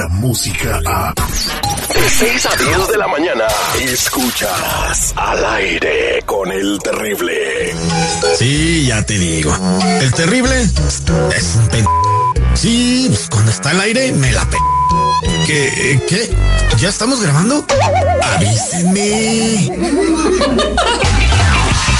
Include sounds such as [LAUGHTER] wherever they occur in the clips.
la música a... De 6 a 10 de la mañana, escuchas al aire con el terrible. Sí, ya te digo. El terrible es un pen... Sí, pues cuando está al aire me la. ¿Qué? ¿Qué? ¿Ya estamos grabando? Avísenme.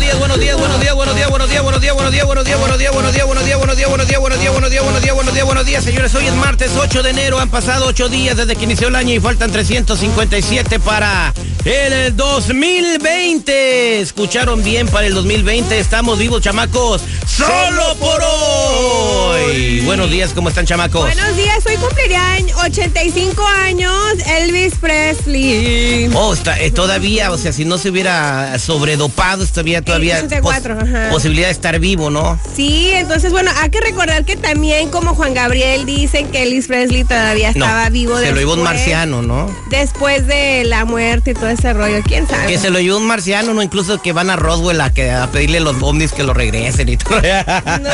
Buenos días, buenos días, buenos días, buenos días, buenos días, buenos días, buenos días, buenos días, buenos días, buenos días, buenos días, buenos días, buenos días, buenos días, buenos días, buenos días, buenos días, buenos días, señores. Hoy es martes 8 de enero. Han pasado 8 días desde que inició el año y faltan 357 para el 2020. Escucharon bien para el 2020. Estamos vivos, chamacos. Solo por hoy. Buenos días, ¿cómo están, chamacos? Buenos días, hoy cumpliría 85 años Elvis Presley. Oh, está, eh, todavía, o sea, si no se hubiera sobredopado, todavía, todavía 64, ajá. posibilidad de estar vivo, ¿no? Sí, entonces, bueno, hay que recordar que también, como Juan Gabriel, dicen que Elvis Presley todavía No, estaba vivo. Se lo llevó un después- marciano, ¿no? Después de la muerte y todo ese rollo, quién sabe. Que se lo llevó un marciano, ¿no? Incluso que van a Roswell a, que, a pedirle a los ovnis que lo regresen y todo. No, no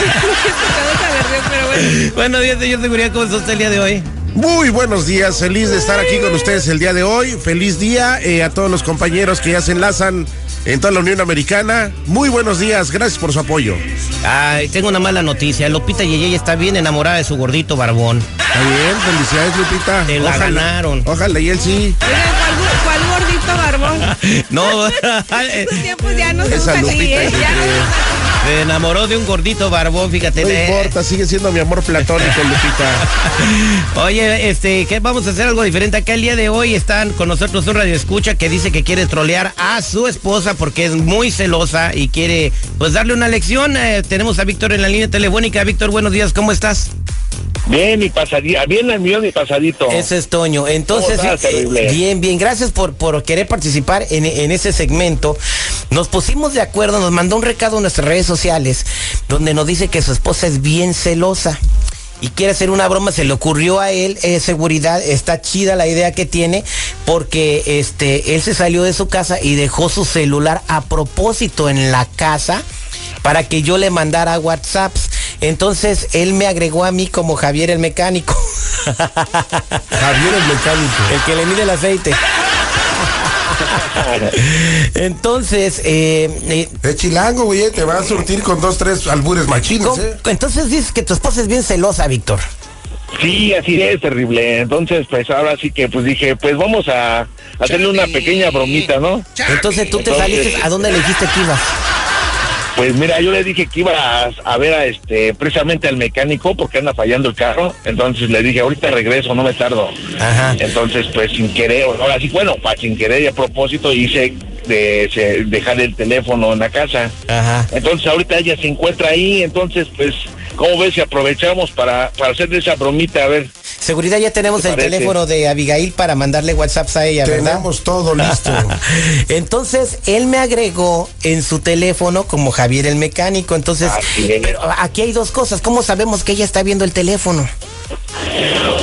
pero bueno. Buenos días, señor Seguridad, ¿cómo está usted el día de hoy? Muy buenos días, feliz de estar aquí con ustedes el día de hoy. Feliz día eh, a todos los compañeros que ya se enlazan en toda la Unión Americana. Muy buenos días, gracias por su apoyo. Ay, tengo una mala noticia. Lupita Yeyey está bien enamorada de su gordito barbón. Está bien, felicidades Lupita. Te la ganaron. Ojalá y él sí. ¿cuál, cuál gordito barbón? [LAUGHS] No, Estos tiempos ya no se Lupita ¿eh? Ya no se enamoró de un gordito barbón, fíjate. No importa, sigue siendo mi amor platónico, Lupita. [LAUGHS] Oye, este, ¿qué vamos a hacer algo diferente? Acá el día de hoy están con nosotros un radio escucha que dice que quiere trolear a su esposa porque es muy celosa y quiere pues darle una lección. Eh, tenemos a Víctor en la línea telefónica. Víctor, buenos días, ¿cómo estás? Bien, mi pasadito, bien el mío, mi pasadito. Ese es Toño. Entonces, ¿Cómo estás, eh, bien, bien, gracias por, por querer participar en, en ese segmento. Nos pusimos de acuerdo, nos mandó un recado en nuestras redes sociales donde nos dice que su esposa es bien celosa. Y quiere hacer una broma, se le ocurrió a él, eh, seguridad, está chida la idea que tiene, porque este, él se salió de su casa y dejó su celular a propósito en la casa para que yo le mandara WhatsApps. Entonces él me agregó a mí como Javier el mecánico. [LAUGHS] Javier el mecánico. El que le mide el aceite. Entonces, eh, eh, Es chilango, güey, te va a surtir con dos, tres albures machines, ¿cómo- ¿eh? entonces dices que tu esposa es bien celosa, Víctor. Sí, así es, terrible. Entonces, pues ahora sí que, pues dije, pues vamos a hacerle una pequeña bromita, ¿no? Entonces tú te Entonces- saliste, ¿a dónde le dijiste que ibas? Pues mira, yo le dije que iba a, a ver a este, precisamente al mecánico porque anda fallando el carro. Entonces le dije, ahorita regreso, no me tardo. Ajá. Entonces, pues sin querer, ahora sí, bueno, pa, sin querer y a propósito hice de, dejar el teléfono en la casa. Ajá. Entonces ahorita ella se encuentra ahí, entonces pues, ¿cómo ves si aprovechamos para, para hacerle esa bromita? A ver, Seguridad, ya tenemos ¿Te el parece? teléfono de Abigail para mandarle WhatsApps a ella, ¿verdad? Tenemos todo listo. [LAUGHS] Entonces, él me agregó en su teléfono como Javier el mecánico. Entonces, pero aquí hay dos cosas. ¿Cómo sabemos que ella está viendo el teléfono?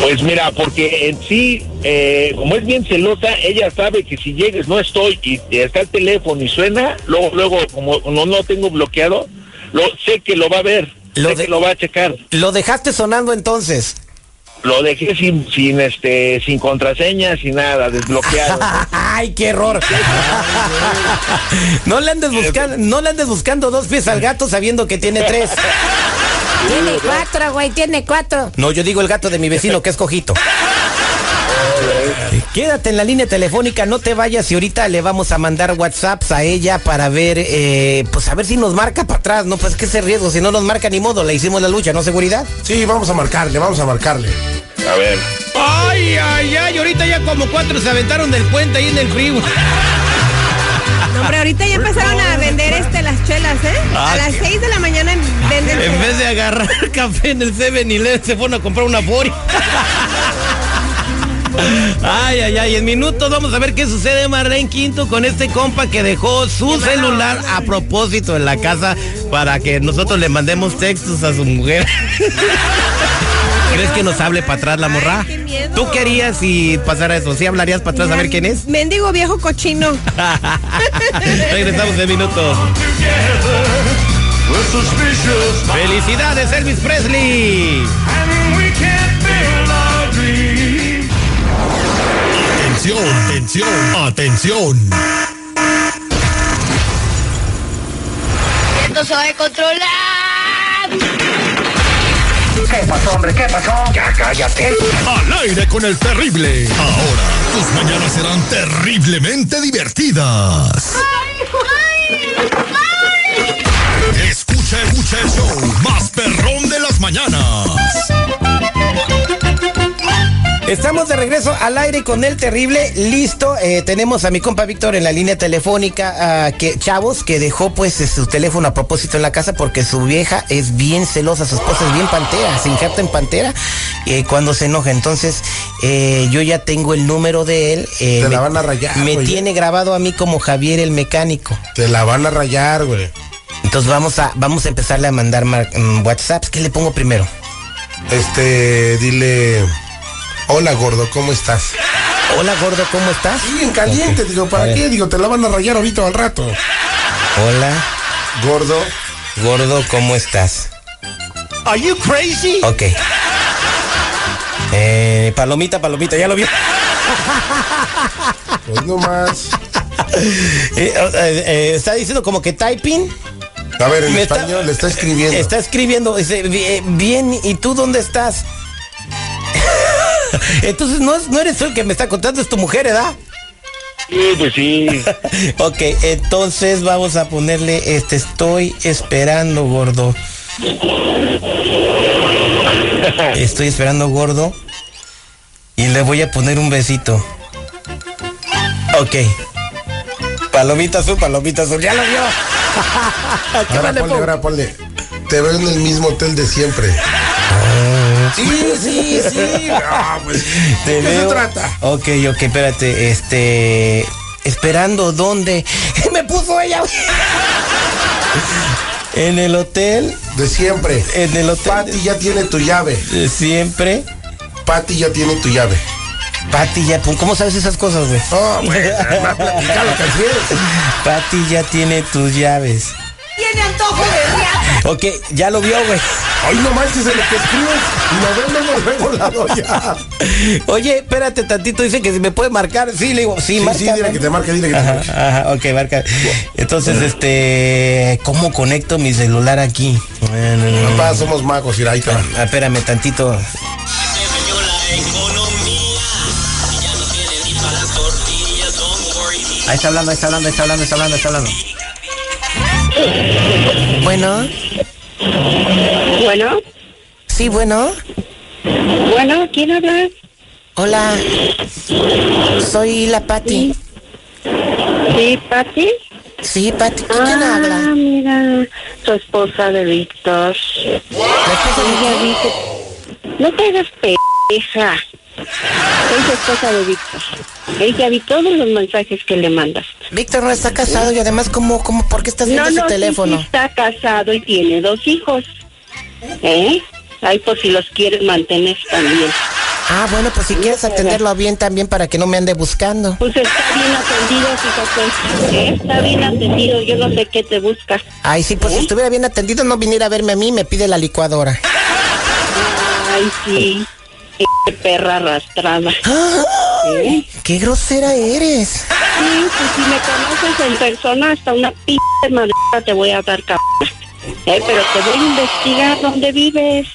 pues mira, porque en sí, eh, como es bien celosa, ella sabe que si llegues no estoy y está el teléfono y suena, luego, luego, como no lo tengo bloqueado, lo, sé que lo va a ver, Lo sé de- que lo va a checar. Lo dejaste sonando entonces. Lo dejé sin, sin este, sin contraseña, sin nada, desbloqueado. [LAUGHS] Ay, qué error. [LAUGHS] no le andes buscando, no le andes buscando dos pies al gato sabiendo que tiene tres. [LAUGHS] Tiene cuatro, güey, tiene cuatro. No, yo digo el gato de mi vecino que es cojito. Quédate en la línea telefónica, no te vayas y ahorita le vamos a mandar WhatsApps a ella para ver, eh, pues a ver si nos marca para atrás, no, pues que ese riesgo, si no nos marca ni modo, le hicimos la lucha, ¿no? Seguridad. Sí, vamos a marcarle, vamos a marcarle. A ver. Ay, ay, ay, ahorita ya como cuatro se aventaron del puente ahí en el frío. No, hombre, ahorita ya empezaron a vender este las chelas, ¿eh? Ah, a las qué- 6 de la mañana venden En vez de agarrar [LAUGHS] café en el 7-Eleven, se fueron a comprar una Fori. Ay, ay, ay, en minutos vamos a ver qué sucede, Marlene Quinto, con este compa que dejó su celular a propósito en la casa para que nosotros le mandemos textos a su mujer. [LAUGHS] ¿Crees que nos hable para atrás la morra? Ay, qué miedo. ¿Tú querías si pasara eso? ¿Sí hablarías para atrás a ver quién es? Mendigo viejo cochino. [LAUGHS] Regresamos en minutos. ¡Felicidades, Elvis Presley! Atención, atención, atención. Esto se va a controlar. Al aire con el terrible. Ahora, tus mañanas serán terriblemente divertidas. Escucha, escucha el show más perrón de las mañanas. Estamos de regreso al aire con el terrible. Listo, eh, tenemos a mi compa Víctor en la línea telefónica, ah, que chavos, que dejó pues eh, su teléfono a propósito en la casa porque su vieja es bien celosa, su esposa es bien pantera, se injerta en pantera eh, cuando se enoja. Entonces, eh, yo ya tengo el número de él. Te la van a rayar, Me güey. tiene grabado a mí como Javier el mecánico. Te la van a rayar, güey. Entonces vamos a, vamos a empezarle a mandar mm, WhatsApps. ¿Qué le pongo primero? Este, dile. Hola, gordo, ¿cómo estás? Hola gordo, ¿cómo estás? Sí, en caliente, digo, A ¿para ver. qué? Digo, te la van a rayar ahorita al rato. Hola Gordo. gordo, ¿cómo estás? ¿Are you crazy? Ok. Eh, palomita, palomita, ya lo vio. Pues no más. [LAUGHS] Eh, eh, eh, está diciendo como que typing. A ver, en Me está- español, le está escribiendo. Está escribiendo, dice, "Bi- bien, ¿y tú dónde estás? Entonces no, es- no eres tú el que me está contando, es tu mujer, ¿verdad? Sí, pues sí. [LAUGHS] Ok, entonces vamos a ponerle, este, estoy esperando, gordo. Estoy esperando, gordo. Y le voy a poner un besito. Ok. Palomita azul, palomita azul, ya lo vio. [LAUGHS] ¿Qué Ahora ponle, ahora ponle. Te veo en el mismo hotel de siempre. Sí, sí, sí. Ah, pues, Te ¿De qué se trata? Ok, ok, espérate, este. Esperando dónde. [LAUGHS] Me puso ella. [LAUGHS] en el hotel. De siempre. En el hotel. Patty ya tiene tu llave. de siempre. Patty ya tiene tu llave. Pati ya. ¿Cómo sabes esas cosas, güey? Oh, güey, que. [LAUGHS] Pati ya tiene tus llaves. Tiene antojo de riata. Ok, ya lo vio, güey. Ay, no manches en lo que escribes. Y lo ven luego, luego la. Oye, espérate tantito, dice que si me puede marcar. Sí, le digo, sí, Sí, marca. sí, dile que te marque, dile que te marque. ajá, ok, marca. Entonces, este, ¿cómo conecto mi celular aquí? No, no, no. Papá, somos magos, mira, ahí va. Ah, espérame tantito. Ahí está hablando, ahí está hablando, ahí está hablando, está hablando, está hablando. Bueno, Bueno, sí, bueno. bueno, ¿quién habla? Hola. Soy la Pati. Sí, Pati. Sí, Pati. ¿Quién ah, habla? mira, tu esposa de Víctor. No te hagas peja. Soy tu esposa de Víctor. Ella vi todos los mensajes que le mandas. Víctor no está casado y además, ¿cómo, cómo, por qué estás viendo No, sí, teléfono? sí está casado y tiene dos hijos. ¿Eh? Ay, por si los quieres mantener también. Ah, bueno, pues si quieres atenderlo bien también para que no me ande buscando. Pues está bien atendido, fíjate. ¿Eh? Está bien atendido, yo no sé qué te busca. Ay, sí, pues si estuviera bien atendido no viniera a verme a mí, me pide la licuadora. Ay, sí. Qué perra arrastrada. ¡Qué grosera eres! Sí, pues si me conoces en persona, hasta una p madre te voy a dar cabrón. Eh, pero te voy a investigar dónde vives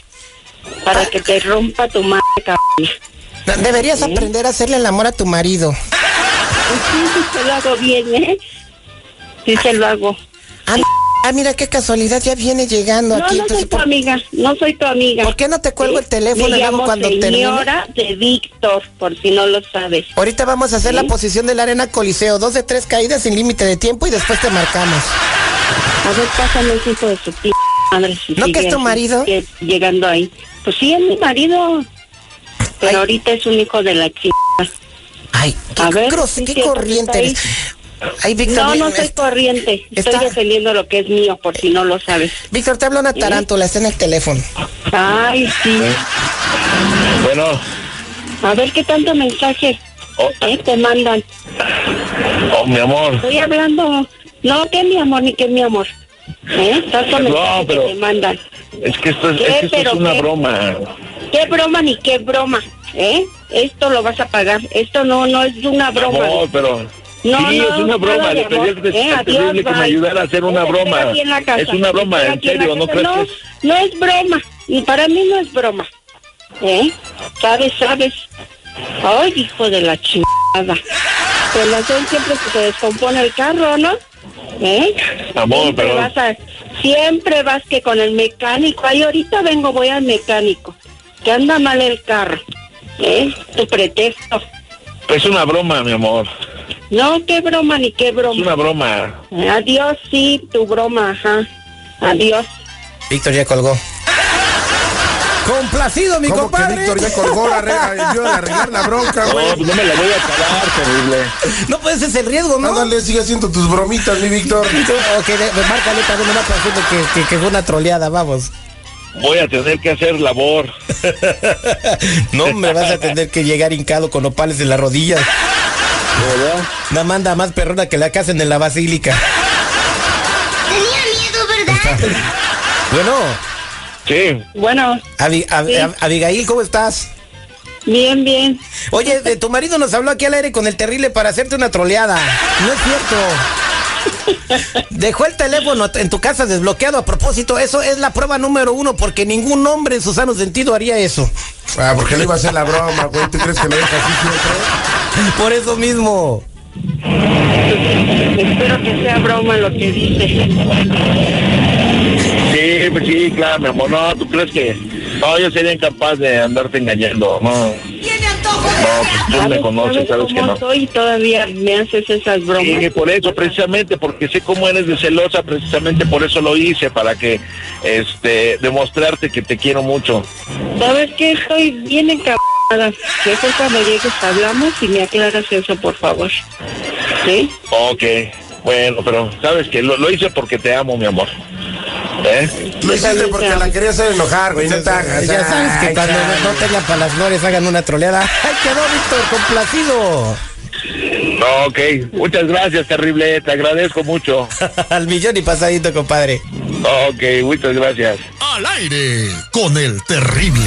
para que te rompa tu madre cabrón. Deberías aprender a hacerle el amor a tu marido. Pues sí, sí se lo hago bien, ¿eh? Sí se lo hago. Ah, ah, mira qué casualidad, ya viene llegando No, aquí. no soy entonces, tu ¿por, amiga, no soy tu amiga. por qué no te cuelgo el teléfono Me llamo cuando termine? señora de Víctor, por si no lo sabes. Ahorita vamos a hacer la ¿Sí? posición de la arena coliseo, dos de tres caídas sin límite de tiempo y después te marcamos. A ver, pásame el hijo de su p madre. Si ¿No que es tu marido? que- Llegando ahí. Pues sí, es mi marido. Pero Ay. ahorita es un hijo de la chingada. Ay, qué, A ver, sí, qué sí, corriente eres. Ay, Víctor, No, no soy corriente. Estoy defendiendo lo que es mío, por si no lo sabes. Víctor, te habla una tarántula, está en el teléfono. Ay, sí. Bueno, A ver qué tanto mensaje Oh. eh, te mandan. oh, mi amor. Estoy hablando. No, que mi amor, ni que mi amor. ¿Eh? Tanto No, pero- que te mandan. Es que esto es, ¿Qué? es, que esto es ¿Pero una qué? broma. ¿Qué broma ni qué broma? ¿Eh? Esto lo vas a pagar. Esto no, no es una broma. Amor, pero... No, sí, no, es una broma. Le pedí al Eh, que me ayudara a hacer una broma. casa. Es una broma, en serio, ¿no crees no, que es... No es broma. Y para mí no es broma. ¿Eh? ¿Sabes, sabes? Ay, hijo de la chingada. Pues la hacen siempre que se descompone el carro, ¿no? ¿Eh? Amor, siempre pero- vas a, siempre vas que con el mecánico. Ay, ahorita vengo, voy al mecánico. Que anda mal el carro. ¿Eh? Tu pretexto. Es una broma, mi amor. No, qué broma ni qué Es broma. una broma. Adiós, sí, tu broma, ajá. Adiós. Víctor ya colgó. Complacido, mi ¿Cómo que compadre. Víctor ya colgó la regla? Ayuda a arreglar la bronca, No, güey. pues no me la voy a acabar, terrible. No puedes ese el riesgo, ¿no? Ándale, sigue haciendo tus bromitas, mi Víctor. Ok, de- pues márcale también una para decirle que, que, que fue una troleada, vamos. Voy a tener que hacer labor. [LAUGHS] No me vas a tener que llegar hincado con opales en las rodillas. ¿Verdad? Una manda más perrona que la que hacen en la basílica. Tenía miedo, ¿verdad? Bueno, Sí. Bueno, Abi- Ab- Sí. Ab- Abigail, ¿cómo estás? bien, bien. Oye, de tu marido nos habló aquí al aire con el terrible para hacerte una troleada. No es cierto. Dejó el teléfono en tu casa desbloqueado a propósito. Eso es la prueba número uno, porque ningún hombre en su sano sentido haría eso. Ah, porque le iba a hacer la broma, güey. ¿Tú crees que lo deja así siempre? Por eso mismo. Espero que sea broma lo que dice. Sí, pues sí, claro, mi amor. No, ¿tú crees que...? No, yo sería incapaz de andarte engañando. No, Tiene antojo de no, pues tú me ¿Sabes, conoces, sabes sabes que no. soy y todavía me haces esas bromas? Sí, por eso, precisamente, porque sé cómo eres de celosa, precisamente por eso lo hice, para que, este, demostrarte que te quiero mucho. ¿Sabes qué? Estoy bien encabronada. Cuando llegues hablamos y me aclaras eso, por favor. ¿Sí? Ok, bueno, pero sabes que lo, lo hice porque te amo, mi amor. ¿Eh? Lo hiciste porque la quería hacer enojar, güey. No te hagas. Ya sabes que Ay, cuando no tengan para las flores hagan una troleada. ¡Ay, quedó Víctor! ¡Complacido! No, ok, muchas gracias, terrible, te agradezco mucho. [LAUGHS] Al millón y pasadito, compadre. Ok, muchas gracias. Al aire con el terrible.